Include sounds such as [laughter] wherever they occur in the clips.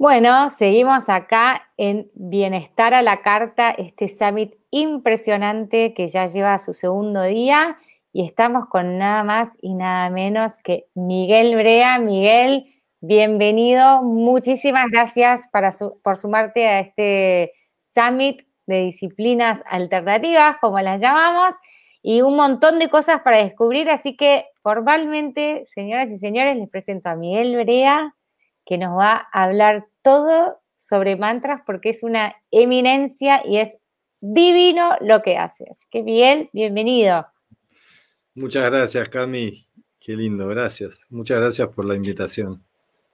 Bueno, seguimos acá en Bienestar a la Carta, este summit impresionante que ya lleva su segundo día y estamos con nada más y nada menos que Miguel Brea. Miguel, bienvenido. Muchísimas gracias por sumarte a este summit de disciplinas alternativas, como las llamamos, y un montón de cosas para descubrir. Así que formalmente, señoras y señores, les presento a Miguel Brea que nos va a hablar todo sobre mantras porque es una eminencia y es divino lo que hace. Así que Miguel, bienvenido. Muchas gracias, Cami. Qué lindo, gracias. Muchas gracias por la invitación.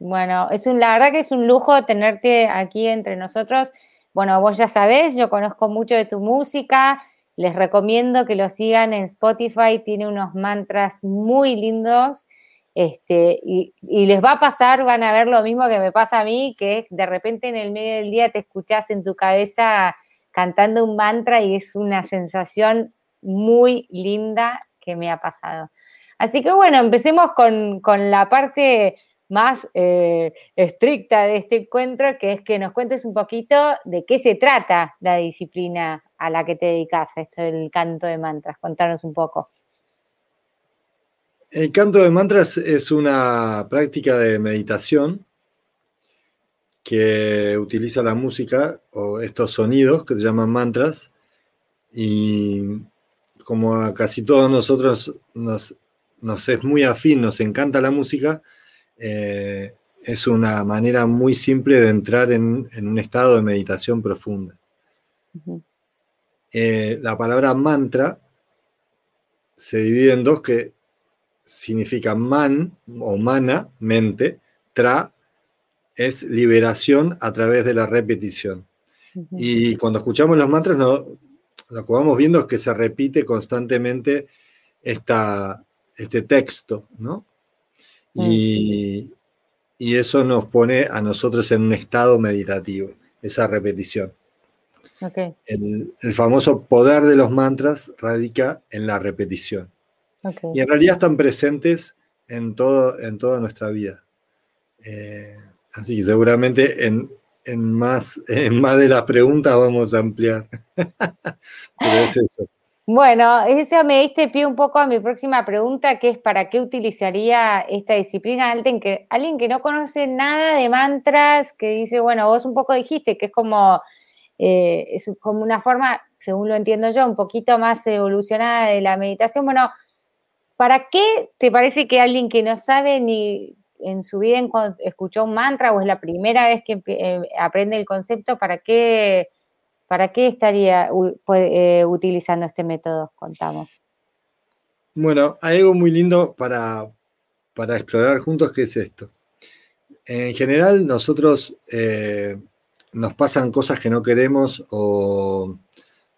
Bueno, es un, la verdad que es un lujo tenerte aquí entre nosotros. Bueno, vos ya sabés, yo conozco mucho de tu música. Les recomiendo que lo sigan en Spotify. Tiene unos mantras muy lindos. Este, y, les va a pasar, van a ver lo mismo que me pasa a mí, que de repente en el medio del día te escuchás en tu cabeza cantando un mantra y es una sensación muy linda que me ha pasado. Así que bueno, empecemos con, la parte más eh, estricta de este encuentro, que es que nos cuentes un poquito de qué se trata la disciplina a la que te dedicas, esto del canto de mantras. Contanos un poco. El canto de mantras es una práctica de meditación que utiliza la música o estos sonidos que se llaman mantras y como a casi todos nosotros nos, es muy afín, nos encanta la música, eh, es una manera muy simple de entrar en, un estado de meditación profunda. Eh, la palabra mantra se divide en dos que significa man o mana, mente, tra es liberación a través de la repetición. Y cuando escuchamos los mantras, no, lo que vamos viendo es que se repite constantemente esta, este texto, ¿no? Y, eso nos pone a nosotros en un estado meditativo, esa repetición. El, el, famoso poder de los mantras radica en la repetición. Y en realidad están presentes en, todo, en toda nuestra vida. Eh, así que seguramente en, más, [laughs] en más de las preguntas vamos a ampliar. [laughs] Pero es eso. Bueno, eso me diste pie un poco a mi próxima pregunta, que es ¿para qué utilizaría esta disciplina alguien que, alguien que no conoce nada de mantras, que dice, bueno, vos un poco dijiste que es como, eh, es como una forma, según lo entiendo yo, un poquito más evolucionada de la meditación. Bueno, ¿Para qué te parece que alguien que no sabe ni en su vida escuchó un mantra o es la primera vez que eh, aprende el concepto, ¿para qué, para qué estaría eh, utilizando este método? Contamos. Bueno, hay algo muy lindo para, explorar juntos que es esto. En general, nosotros eh, nos pasan cosas que no queremos o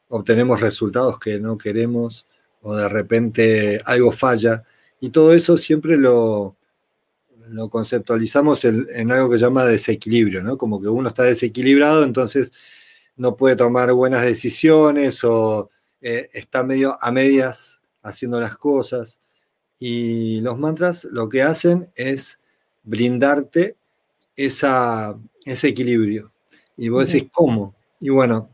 obtenemos resultados que no queremos o de repente algo falla. Y todo eso siempre lo, lo conceptualizamos en, algo que se llama desequilibrio, ¿no? Como que uno está desequilibrado, entonces no puede tomar buenas decisiones o eh, está medio a medias haciendo las cosas. Y los mantras lo que hacen es brindarte esa, ese equilibrio. Y vos decís, ¿cómo? Y bueno,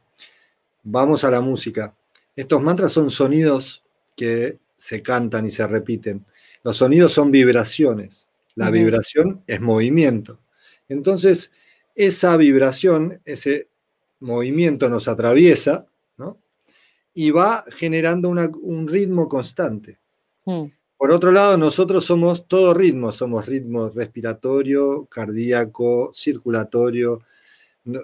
vamos a la música. Estos mantras son sonidos que se cantan y se repiten. Los sonidos son vibraciones. La vibración es movimiento. Entonces, esa vibración, ese movimiento nos atraviesa, ¿no? Y va generando un ritmo constante. Mm. Por otro lado, nosotros somos todo ritmo, somos ritmo respiratorio, cardíaco, circulatorio.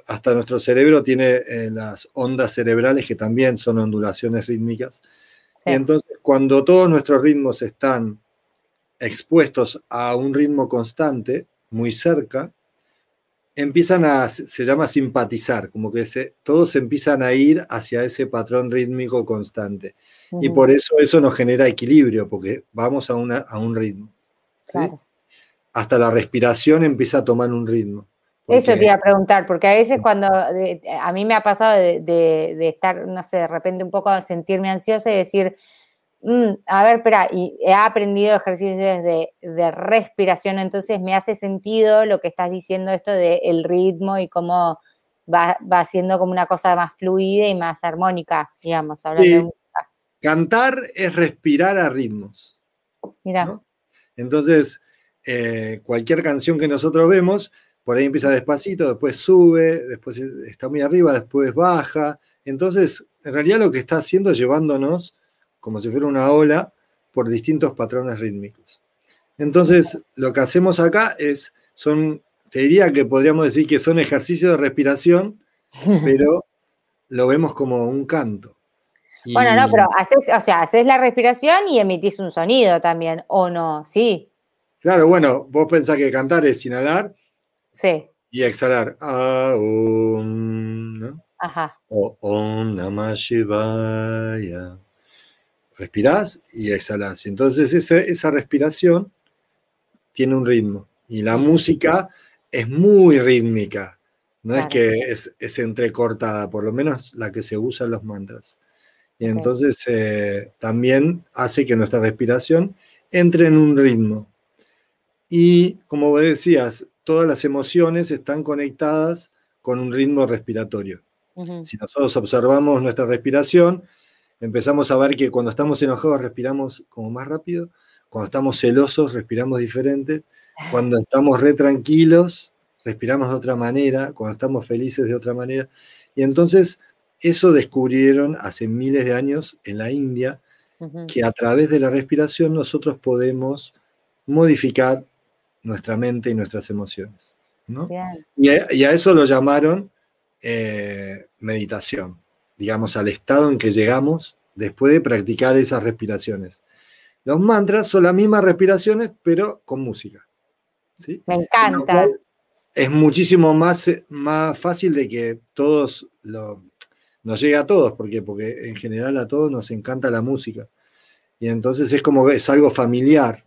Hasta nuestro cerebro tiene eh, las ondas cerebrales que también son ondulaciones rítmicas. Entonces, cuando todos nuestros ritmos están expuestos a un ritmo constante, muy cerca, empiezan a, se llama simpatizar, como que todos empiezan a ir hacia ese patrón rítmico constante. Y por eso eso nos genera equilibrio, porque vamos a, a un ritmo. Hasta la respiración empieza a tomar un ritmo. Eso te iba a preguntar, porque a veces cuando a mí me ha pasado de, estar, no sé, de repente un poco sentirme ansiosa y decir, mm, a ver, espera, y he aprendido ejercicios de, de, respiración, entonces me hace sentido lo que estás diciendo, esto del ritmo y cómo va, va siendo como una cosa más fluida y más armónica, digamos, hablando Cantar es respirar a ritmos. Mira. Entonces, eh, cualquier canción que nosotros vemos, por ahí empieza despacito, después sube, después está muy arriba, después baja. Entonces, en realidad lo que está haciendo es llevándonos, como si fuera una ola, por distintos patrones rítmicos. Entonces, lo que hacemos acá es, son, te diría que podríamos decir que son ejercicios de respiración, [laughs] pero lo vemos como un canto. Bueno, no, pero haces, o sea, haces la respiración y emitís un sonido también, ¿o no? Sí. Claro, bueno, vos pensás que cantar es inhalar sí. y exhalar. Aum, ¿no? Ajá. O Om Namah Shivaya. Respirás y exhalás. Entonces esa, respiración tiene un ritmo. Y la música es muy rítmica. No es que es, es, entrecortada, por lo menos la que se usa en los mantras. Y entonces eh, también hace que nuestra respiración entre en un ritmo. Y como decías, todas las emociones están conectadas con un ritmo respiratorio. Si nosotros observamos nuestra respiración, empezamos a ver que cuando estamos enojados respiramos como más rápido, cuando estamos celosos respiramos diferente, cuando estamos re tranquilos respiramos de otra manera, cuando estamos felices de otra manera. Y entonces eso descubrieron hace miles de años en la India, que a través de la respiración nosotros podemos modificar nuestra mente y nuestras emociones. Y, a, eso lo llamaron eh, meditación, digamos, al estado en que llegamos después de practicar esas respiraciones. Los mantras son las mismas respiraciones, pero con música. Me encanta. Es muchísimo más, más fácil de que todos lo, nos llegue a todos, porque Porque en general a todos nos encanta la música. Y entonces es como que es algo familiar.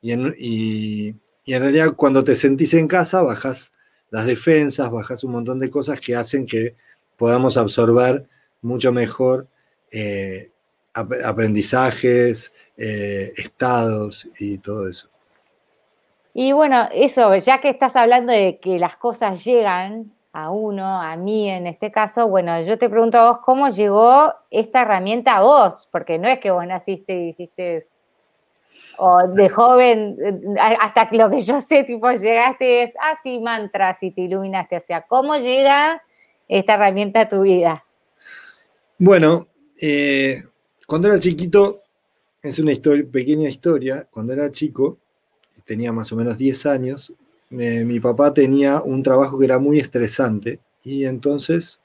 Y en, y, y en realidad cuando te sentís en casa, bajas las defensas, bajas un montón de cosas que hacen que podamos absorber mucho mejor eh, aprendizajes, eh, estados y todo eso. Y bueno, eso, ya que estás hablando de que las cosas llegan a uno, a mí en este caso, bueno, yo te pregunto a vos, ¿cómo llegó esta herramienta a vos? Porque no es que vos naciste y dijiste, o de joven, hasta lo que yo sé, tipo, llegaste, es, ah, sí, mantras y te iluminaste. O sea, ¿cómo llega esta herramienta a tu vida? Bueno, eh, cuando era chiquito, es una historia, pequeña historia, cuando era chico, tenía más o menos 10 años, mi papá tenía un trabajo que era muy estresante y entonces,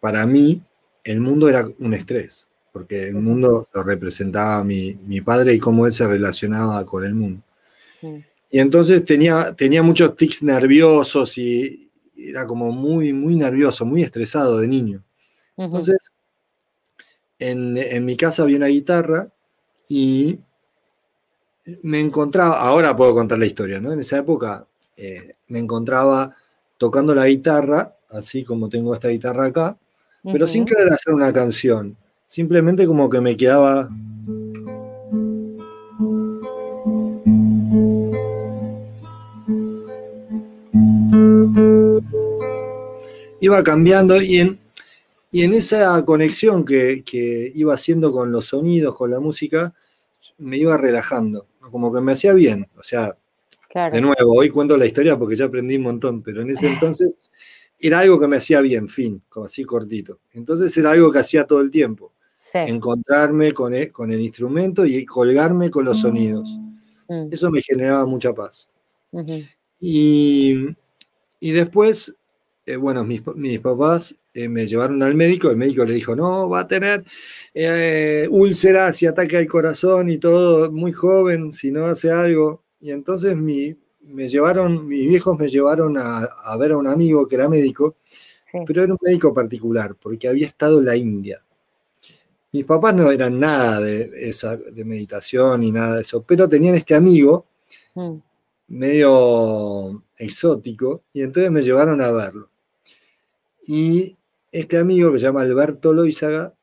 para mí, el mundo era un estrés porque el mundo lo representaba mi, mi padre y cómo él se relacionaba con el mundo. Y entonces tenía, tenía muchos tics nerviosos y era como muy, muy nervioso, muy estresado de niño. Entonces, en, en, mi casa había una guitarra y me encontraba, ahora puedo contar la historia, ¿no? En esa época eh, me encontraba tocando la guitarra, así como tengo esta guitarra acá, pero sin querer hacer una canción simplemente como que me quedaba... Iba cambiando y en, y en esa conexión que, iba haciendo con los sonidos, con la música, me iba relajando, como que me hacía bien. O sea, de nuevo, hoy cuento la historia porque ya aprendí un montón, pero en ese [laughs] entonces era algo que me hacía bien, fin, como así cortito. Entonces era algo que hacía todo el tiempo encontrarme con el, con el, instrumento y colgarme con los mm. sonidos. Mm. Eso me generaba mucha paz. y, después, eh, bueno, mis, papás eh, me llevaron al médico, el médico le dijo, no, va a tener eh, úlceras y ataque al corazón y todo, muy joven, si no hace algo. Y entonces mi, me llevaron, mis viejos me llevaron a, a, ver a un amigo que era médico, pero era un médico particular, porque había estado en la India. Mis papás no eran nada de, esa, de meditación ni nada de eso, pero tenían este amigo mm. medio exótico y entonces me llevaron a verlo. Y este amigo que se llama Alberto Loizaga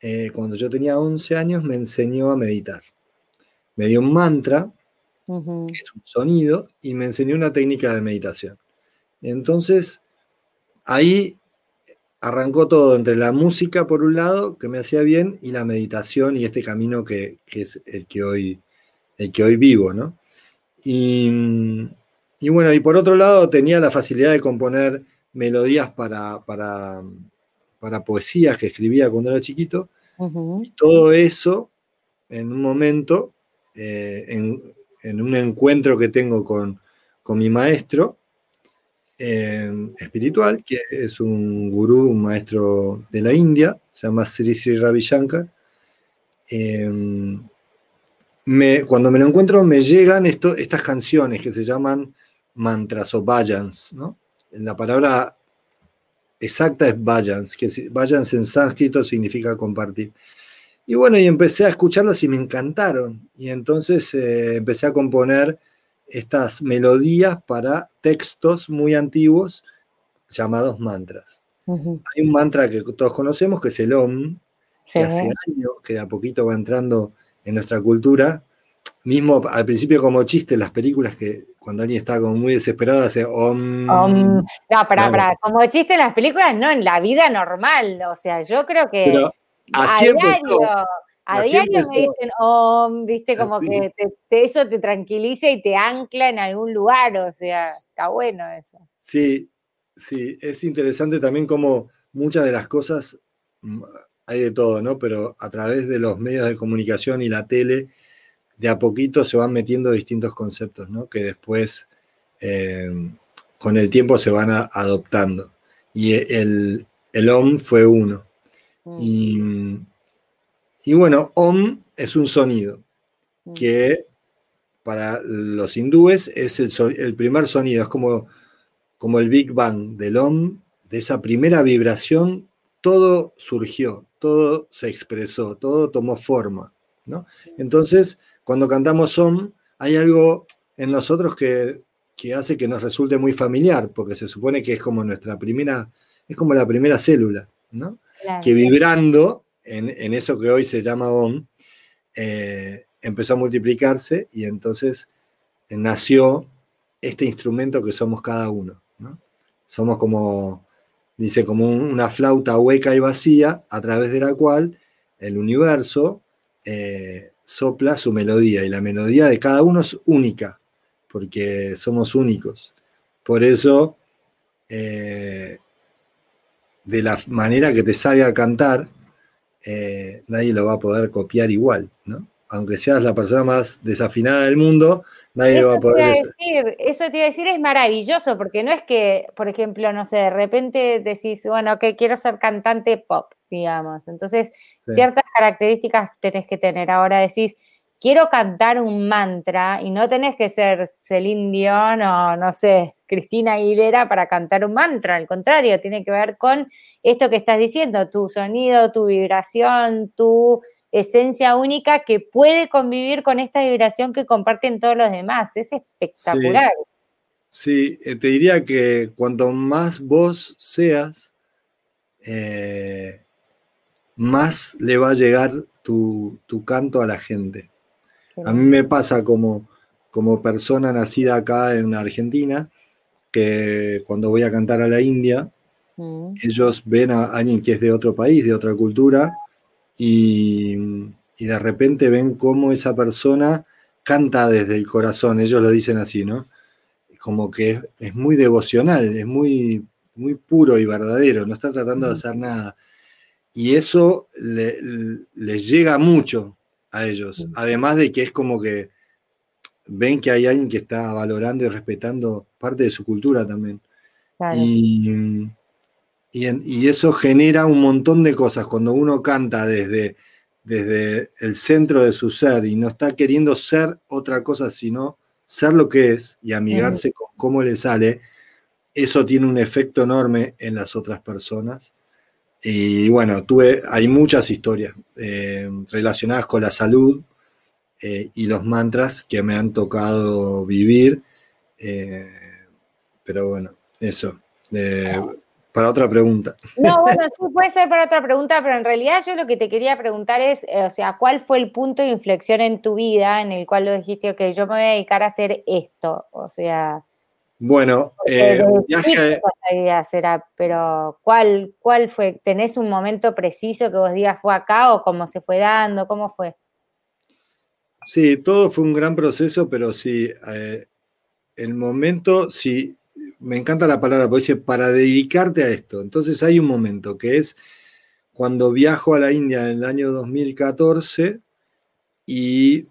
eh, cuando yo tenía 11 años, me enseñó a meditar. Me dio un mantra, que es un sonido, y me enseñó una técnica de meditación. Entonces, ahí arrancó todo entre la música, por un lado, que me hacía bien, y la meditación y este camino que, es el que, hoy, el que hoy vivo, ¿no? Y, bueno, y por otro lado, tenía la facilidad de componer melodías para, para, poesías que escribía cuando era chiquito. y todo eso, en un momento, eh, en, un encuentro que tengo con, con mi maestro, Em, espiritual, que es un gurú, un maestro de la India, se llama Sri Sri Ravi Shankar. Em, cuando me lo encuentro me llegan estas canciones que se llaman mantras o bhajans. ¿no? La palabra exacta es bhajans, que bhajans en sánscrito significa compartir. Y bueno, y empecé a escucharlas y me encantaron. Y entonces eh, empecé a componer estas melodías para textos muy antiguos llamados mantras. Hay un mantra que todos conocemos que es el OM, que hace años que de a poquito va entrando en nuestra cultura. Mismo al principio como chiste las películas que cuando alguien está como muy desesperado hace OM. No, para, para, como chiste en las películas, no, en la vida normal. O sea, yo creo que... así empezó. A diario me dicen, oh, viste, como que eso te tranquiliza y te ancla en algún lugar, o sea, está bueno eso. Sí, sí, es interesante también como muchas de las cosas, mm, hay de todo, ¿no? Pero a través de los medios de comunicación y la tele, de a poquito se van metiendo distintos conceptos, ¿no? Que después, em, con el tiempo, se van adoptando. Y el, el OM fue uno. Mm. Y y bueno, Om es un sonido mm. que para los hindúes es el, primer sonido, es como, como el Big Bang del Om, de esa primera vibración, todo surgió, todo se expresó, todo tomó forma. ¿no? Entonces, cuando cantamos Om, hay algo en nosotros que, hace que nos resulte muy familiar, porque se supone que es como nuestra primera, es como la primera célula, ¿no? Que vibrando en, eso que hoy se llama OM, eh, empezó a multiplicarse y entonces nació este instrumento que somos cada uno. Somos como, dice, como una flauta hueca y vacía a través de la cual el universo eh, sopla su melodía y la melodía de cada uno es única, porque somos únicos. Por eso, eh, de la manera que te salga a cantar, eh, nadie lo va a poder copiar igual, ¿no? Aunque seas la persona más desafinada del mundo, nadie lo va a poder decir. Eso te iba a decir, es maravilloso, porque no es que, por ejemplo, no sé, de repente decís, bueno, que quiero ser cantante pop, digamos. Entonces, ciertas características tenés que tener. Ahora decís, quiero cantar un mantra y no tenés que ser Celine Dion o no sé, Cristina Aguilera para cantar un mantra, al contrario, tiene que ver con esto que estás diciendo, tu sonido, tu vibración, tu esencia única que puede convivir con esta vibración que comparten todos los demás. Es espectacular. Sí, eh, te diría que cuanto más vos seas, eh, más le va a llegar tu canto a la gente. A mí me pasa como, como persona nacida acá en Argentina, que cuando voy a cantar a la India, mm. ellos ven a alguien que es de otro país, de otra cultura, y, de repente ven cómo esa persona canta desde el corazón, ellos lo dicen así, ¿no? Como que es, muy devocional, es muy, muy puro y verdadero, no está tratando de hacer nada. Y eso les llega mucho, a ellos. Además de que es como que ven que hay alguien que está valorando y respetando parte de su cultura también. Y, y, eso genera un montón de cosas. Cuando uno canta desde, desde el centro de su ser y no está queriendo ser otra cosa, sino ser lo que es y amigarse con cómo le sale, eso tiene un efecto enorme en las otras personas. Y bueno, tuve, hay muchas historias eh, relacionadas con la salud eh, y los mantras que me han tocado vivir. Eh, pero bueno, eso. para otra pregunta. No, [laughs] bueno, sí puede ser para otra pregunta, pero en realidad yo lo que te quería preguntar es, eh, o sea, ¿cuál fue el punto de inflexión en tu vida en el cual lo dijiste, ok, yo me voy a dedicar a hacer esto? O sea... Bueno, eh, viaje... Será, pero ¿cuál, ¿cuál fue? ¿Tenés un momento preciso que vos digas fue acá o cómo se fue dando? ¿Cómo fue? Sí, todo fue un gran proceso, pero sí, eh, el momento, sí, me encanta la palabra, porque dice, para dedicarte a esto. Entonces hay un momento que es cuando viajo a la India en el año 2014 y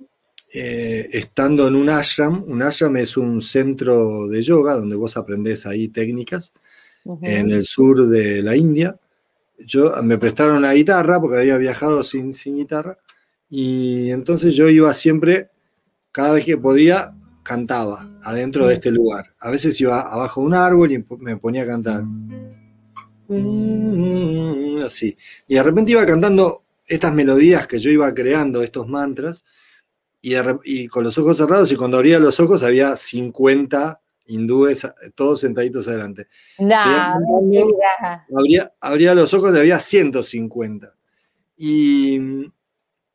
eh, estando en un ashram, un ashram es un centro de yoga donde vos aprendés ahí técnicas en el sur de la India. Yo, me prestaron una guitarra porque había viajado sin, sin guitarra y entonces yo iba siempre, cada vez que podía, cantaba adentro de este lugar. A veces iba abajo de un árbol y me ponía a cantar. Mm, así. Y de repente iba cantando estas melodías que yo iba creando, estos mantras, y, con los ojos cerrados, y cuando abría los ojos había 50 hindúes, todos sentaditos adelante. abría, abría, los ojos y había 150. Y,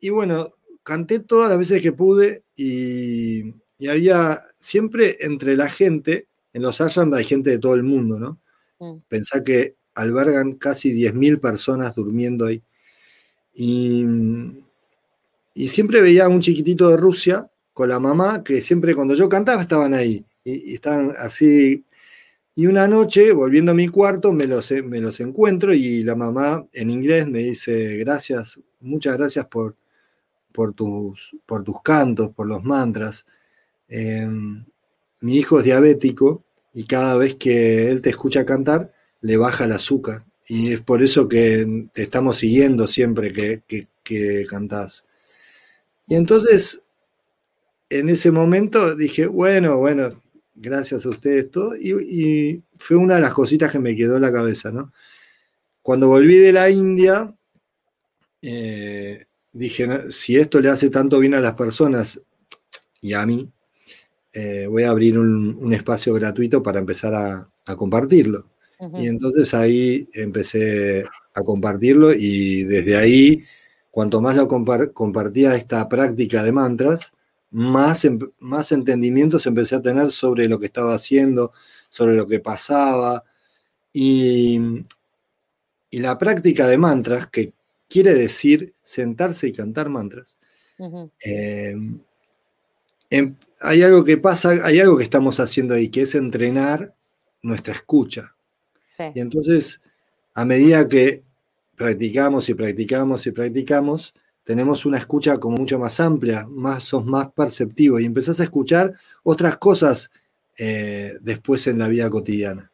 y bueno, canté todas las veces que pude y, y había siempre entre la gente, en los ashrams hay gente de todo el mundo, ¿no? Mm. Pensá que albergan casi 10.000 personas durmiendo ahí. Y, siempre veía a un chiquitito de Rusia con la mamá, que siempre cuando yo cantaba estaban ahí. Y, estaban así. Y una noche, volviendo a mi cuarto, me los, me los encuentro y la mamá en inglés me dice, gracias, muchas gracias por, por, tus, por tus cantos, por los mantras. Mi hijo es diabético y cada vez que él te escucha cantar, le baja el azúcar. Y es por eso que te estamos siguiendo siempre que, que, cantás. Y entonces, en ese momento dije, bueno, bueno, gracias a ustedes todo. Y, fue una de las cositas que me quedó en la cabeza, ¿no? Cuando volví de la India, eh, dije, si esto le hace tanto bien a las personas y a mí, eh, voy a abrir un, espacio gratuito para empezar a, compartirlo. Y entonces ahí empecé a compartirlo y desde ahí, cuanto más lo compartía esta práctica de mantras, más, em, más entendimientos empecé a tener sobre lo que estaba haciendo, sobre lo que pasaba. Y, y la práctica de mantras, que quiere decir sentarse y cantar mantras, Hay algo que pasa, hay algo que estamos haciendo ahí, que es entrenar nuestra escucha. Y entonces, a medida que practicamos y practicamos y practicamos, tenemos una escucha como mucho más amplia, más, sos más perceptivo y empezás a escuchar otras cosas eh, después en la vida cotidiana,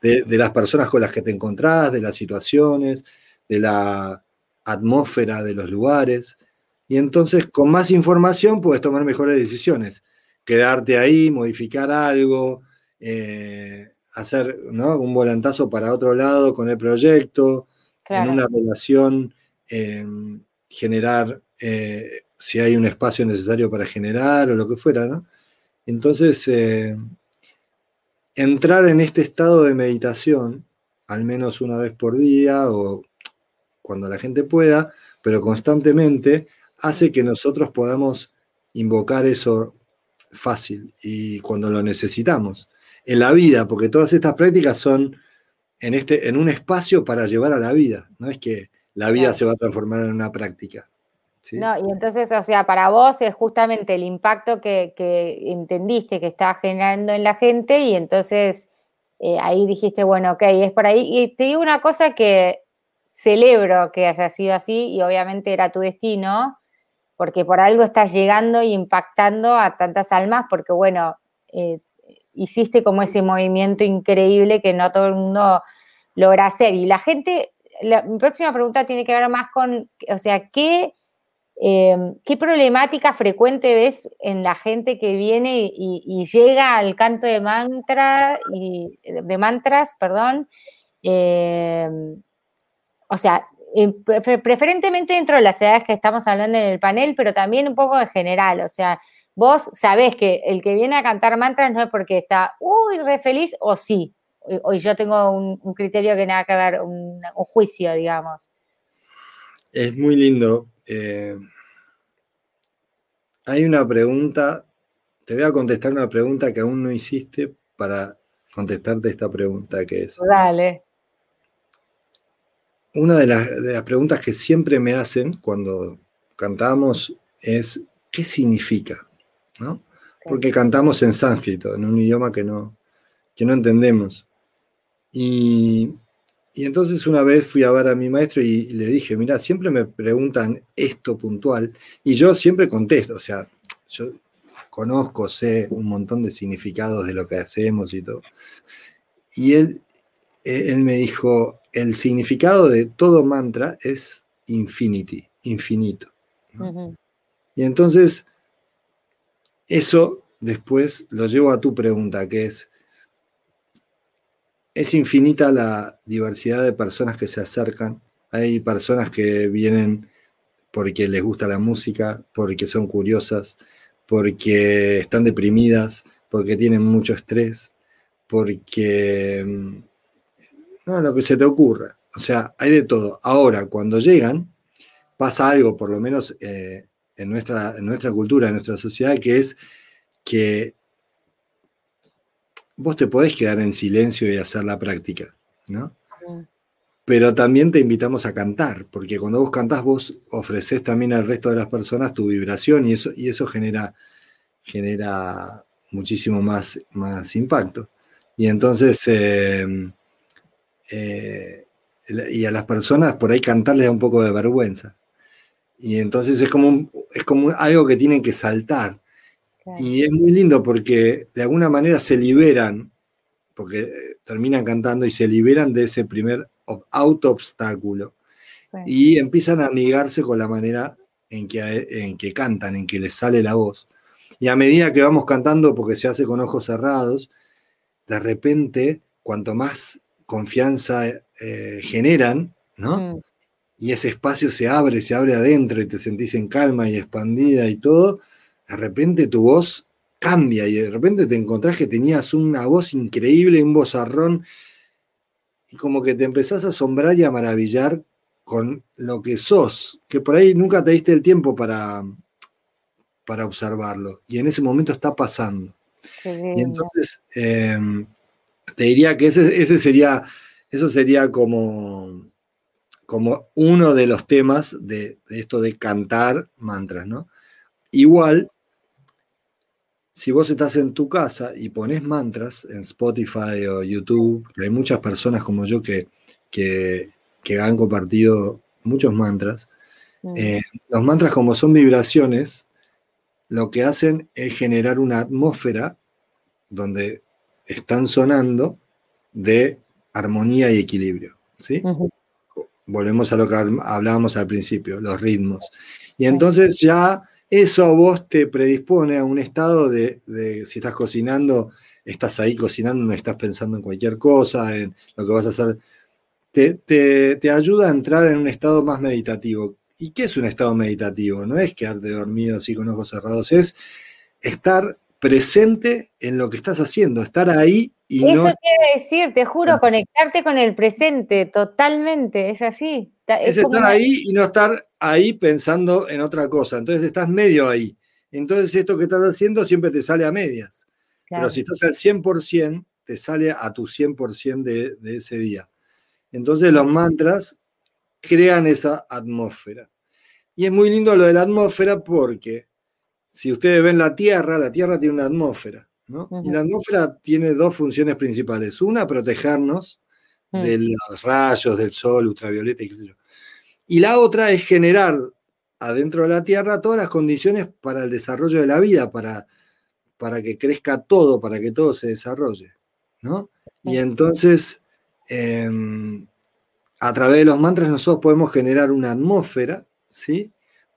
de, de, las personas con las que te encontrás, de las situaciones, de la atmósfera de los lugares. Y entonces con más información puedes tomar mejores decisiones. Quedarte ahí, modificar algo, eh, hacer un volantazo para otro lado con el proyecto, en una relación em, generar, eh, si hay un espacio necesario para generar o lo que fuera, ¿no? Entonces, eh, entrar en este estado de meditación, al menos una vez por día o cuando la gente pueda, pero constantemente, hace que nosotros podamos invocar eso fácil y cuando lo necesitamos. En la vida, porque todas estas prácticas son en, este, en un espacio para llevar a la vida, no es que la vida se va a transformar en una práctica. No, y entonces, o sea, para vos es justamente el impacto que, entendiste que estaba generando en la gente y entonces eh, ahí dijiste, bueno, ok, es por ahí. Y te digo una cosa que celebro que haya sido así y obviamente era tu destino, porque por algo estás llegando y impactando a tantas almas, porque bueno, eh, hiciste como ese movimiento increíble que no todo el mundo logra hacer. Y la gente, mi próxima pregunta tiene que ver más con, o sea, ¿qué, em, ¿qué problemática frecuente ves en la gente que viene y, llega al canto de mantra y de mantras, perdón? Em, o sea, preferentemente dentro de las edades que estamos hablando en el panel, pero también un poco en general, o sea, vos sabés que el que viene a cantar mantras no es porque está, uy, re feliz, o sí, hoy yo tengo un, criterio que nada que ver, un, juicio, digamos. Es muy lindo. Eh, hay una pregunta, te voy a contestar una pregunta que aún no hiciste para contestarte esta pregunta que es. Dale. Una de las, preguntas que siempre me hacen cuando cantamos es, ¿qué significa? Porque cantamos en sánscrito, en un idioma que no, que no entendemos. Y, entonces una vez fui a ver a mi maestro y, le dije, mira, siempre me preguntan esto puntual y yo siempre contesto, o sea, yo conozco, sé un montón de significados de lo que hacemos y todo. Y él, él me dijo, el significado de todo mantra es infinity, infinito. Y entonces, eso después lo llevo a tu pregunta, que es, es infinita la diversidad de personas que se acercan. Hay personas que vienen porque les gusta la música, porque son curiosas, porque están deprimidas, porque tienen mucho estrés, porque... No, lo que se te ocurra. O sea, hay de todo. Ahora, cuando llegan, pasa algo, por lo menos eh, en, nuestra, en nuestra cultura, en nuestra sociedad, que es que vos te podés quedar en silencio y hacer la práctica, ¿no? Pero también te invitamos a cantar, porque cuando vos cantás, vos ofreces también al resto de las personas tu vibración y eso, y eso genera, genera muchísimo más, más impacto. Y entonces, em, eh, y a las personas por ahí cantar les da un poco de vergüenza. Y entonces es como, es como algo que tienen que saltar. Y es muy lindo porque de alguna manera se liberan, porque eh, terminan cantando y se liberan de ese primer auto-obstáculo y empiezan a amigarse con la manera en que, en que cantan, en que les sale la voz. Y a medida que vamos cantando, porque se hace con ojos cerrados, de repente, cuanto más confianza eh, generan, ¿no? Mm. Y ese espacio se abre, se abre adentro y te sentís en calma y expandida y todo, de repente tu voz cambia y de repente te encontrás que tenías una voz increíble, un vozarrón y como que te empezás a asombrar y a maravillar con lo que sos, que por ahí nunca te diste el tiempo para, para observarlo. Y en ese momento está pasando. Y entonces, em, te diría que ese, sería, eso sería como, como uno de los temas de, de, esto de cantar mantras, ¿no? Igual, si vos estás en tu casa y pones mantras en Spotify o YouTube, hay muchas personas como yo que, que, han compartido muchos mantras, mm. eh, los mantras como son vibraciones, lo que hacen es generar una atmósfera donde están sonando de armonía y equilibrio. ¿sí? Volvemos a lo que hablábamos al principio, los ritmos. Y entonces ya eso a vos te predispone a un estado de, si estás cocinando, estás ahí cocinando, no estás pensando en cualquier cosa, en lo que vas a hacer. Te, ayuda a entrar en un estado más meditativo. ¿Y qué es un estado meditativo? No es quedarte dormido así con ojos cerrados, es estar presente en lo que estás haciendo, estar ahí y Eso quiere decir, te juro, conectarte con el presente, totalmente, es así. Es, estar ahí y no estar ahí pensando en otra cosa. Entonces estás medio ahí. Entonces esto que estás haciendo siempre te sale a medias. Pero si estás al 100%, te sale a tu 100% de, de ese día. Entonces los mantras crean esa atmósfera. Y es muy lindo lo de la atmósfera porque si ustedes ven la Tierra, la Tierra tiene una atmósfera. ¿no? Y la atmósfera tiene dos funciones principales. Una, protegernos Mm. de los rayos del sol, ultravioleta y qué sé yo. Y la otra es generar adentro de la Tierra todas las condiciones para el desarrollo de la vida, para, para que crezca todo, para que todo se desarrolle. ¿no? Y entonces, em, a través de los mantras nosotros podemos generar una atmósfera, ¿sí?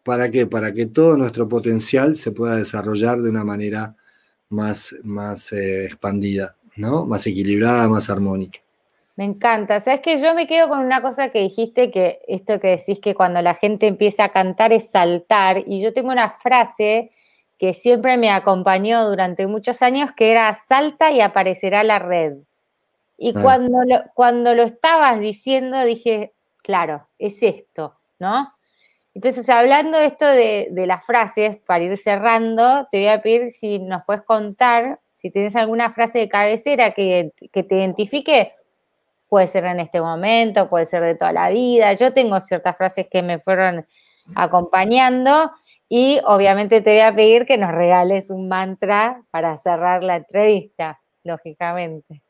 ¿Para qué? Para que todo nuestro potencial se pueda desarrollar de una manera más, más eh, expandida, ¿no? Más equilibrada, más armónica. Me encanta. Sabes que yo me quedo con una cosa que dijiste, que esto que decís que cuando la gente empieza a cantar es saltar. Y yo tengo una frase que siempre me acompañó durante muchos años, que era salta y aparecerá la red. Y cuando, lo, cuando lo estabas diciendo, dije, claro, es esto, ¿no? Entonces, hablando esto de, las frases, para ir cerrando, te voy a pedir si nos puedes contar, si tienes alguna frase de cabecera que, que te identifique, puede ser en este momento, puede ser de toda la vida. Yo tengo ciertas frases que me fueron acompañando y obviamente te voy a pedir que nos regales un mantra para cerrar la entrevista, lógicamente.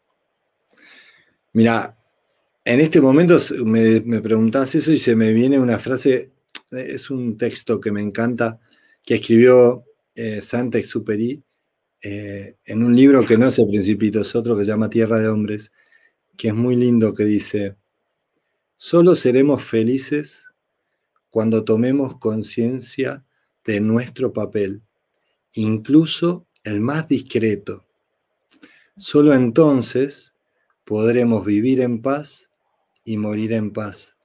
Mira, en este momento me, me preguntás eso y se me viene una frase es un texto que me encanta, que escribió eh, Saint-Exupéry eh, en un libro que no es El Principito, es otro que se llama Tierra de Hombres, que es muy lindo, que dice, solo seremos felices cuando tomemos conciencia de nuestro papel, incluso el más discreto. Solo entonces podremos vivir en paz y morir en paz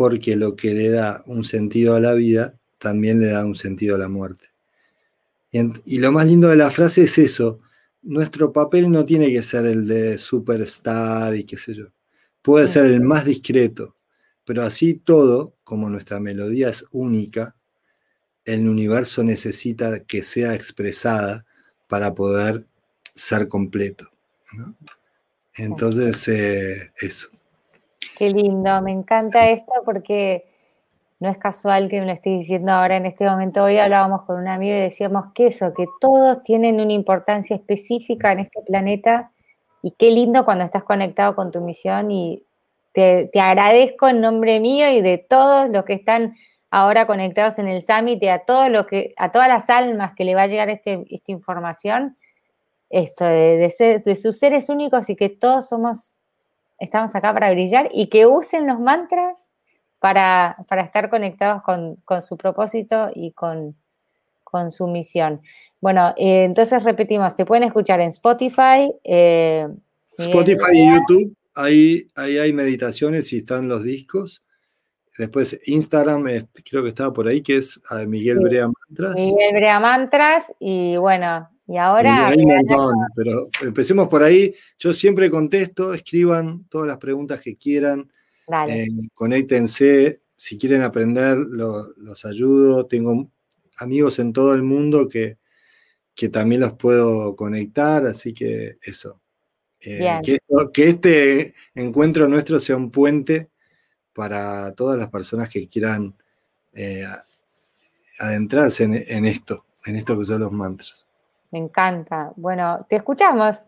porque lo que le da un sentido a la vida también le da un sentido a la muerte. Y, lo más lindo de la frase es eso, nuestro papel no tiene que ser el de superstar y qué sé yo, puede ser el más discreto, pero así todo, como nuestra melodía es única, el universo necesita que sea expresada para poder ser completo. Entonces, eh, eso. Qué lindo, me encanta esto porque no es casual que me lo esté diciendo ahora en este momento. Hoy hablábamos con un amigo y decíamos que eso, que todos tienen una importancia específica en este planeta y qué lindo cuando estás conectado con tu misión y te, agradezco en nombre mío y de todos los que están ahora conectados en el Summit y a, todos que, a todas las almas que le va a llegar este, esta información, esto de, de sus seres únicos y que todos somos estamos acá para brillar y que usen los mantras para, estar conectados con, su propósito y con, su misión. Bueno, eh, entonces repetimos, te pueden escuchar en Spotify. Eh, Spotify y YouTube, ahí, ahí hay meditaciones y están los discos. Después Instagram, creo que estaba por ahí, que es Miguel Brea Mantras. Miguel Brea Mantras y bueno, y ahora... hay un montón, pero empecemos por ahí. Yo siempre contesto, escriban todas las preguntas que quieran. Eh, conéctense, si quieren aprender, los ayudo. Tengo amigos en todo el mundo que, que también los puedo conectar, así que eso. Eh, que, este encuentro nuestro sea un puente para todas las personas que quieran eh, adentrarse en esto, en esto que son los mantras. Me encanta. Bueno, te escuchamos.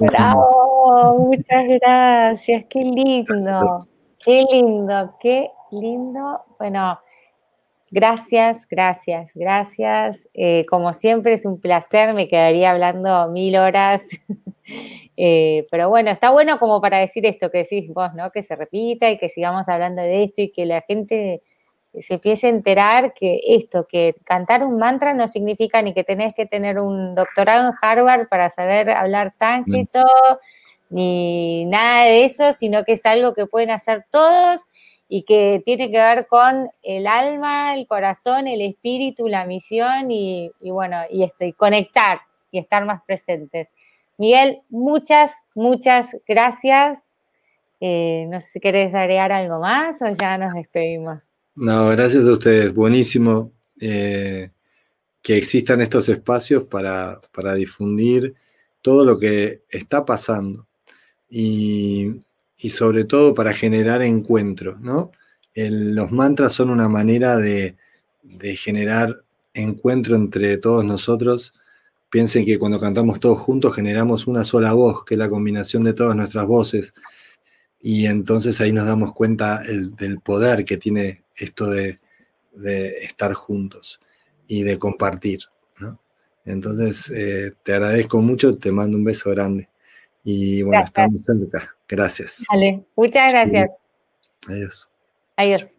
¡Bravo! Muchas gracias, qué lindo, qué lindo, qué lindo. Bueno, gracias, gracias, gracias. Eh, como siempre es un placer, me quedaría hablando mil horas. [laughs] Eh, pero bueno, está bueno como para decir esto que decís vos, ¿no? Que se repita y que sigamos hablando de esto y que la gente se empiece a enterar que esto, que cantar un mantra no significa ni que tenés que tener un doctorado en Harvard para saber hablar sánscrito, ni nada de eso, sino que es algo que pueden hacer todos y que tiene que ver con el alma, el corazón, el espíritu, la misión y, bueno, y esto, y conectar y estar más presentes. Miguel, muchas, muchas gracias. Eh, no sé si querés agregar algo más o ya nos despedimos. No, gracias a ustedes. Buenísimo eh, que existan estos espacios para, difundir todo lo que está pasando y, sobre todo para generar encuentros, ¿no? los mantras son una manera de, de generar encuentro entre todos nosotros. Piensen que cuando cantamos todos juntos generamos una sola voz, que es la combinación de todas nuestras voces. Y entonces ahí nos damos cuenta del poder que tiene esto de, estar juntos y de compartir. Entonces, eh, te agradezco mucho, te mando un beso grande. Y bueno, estamos cerca. Gracias. Vale, muchas gracias. Adiós. Adiós.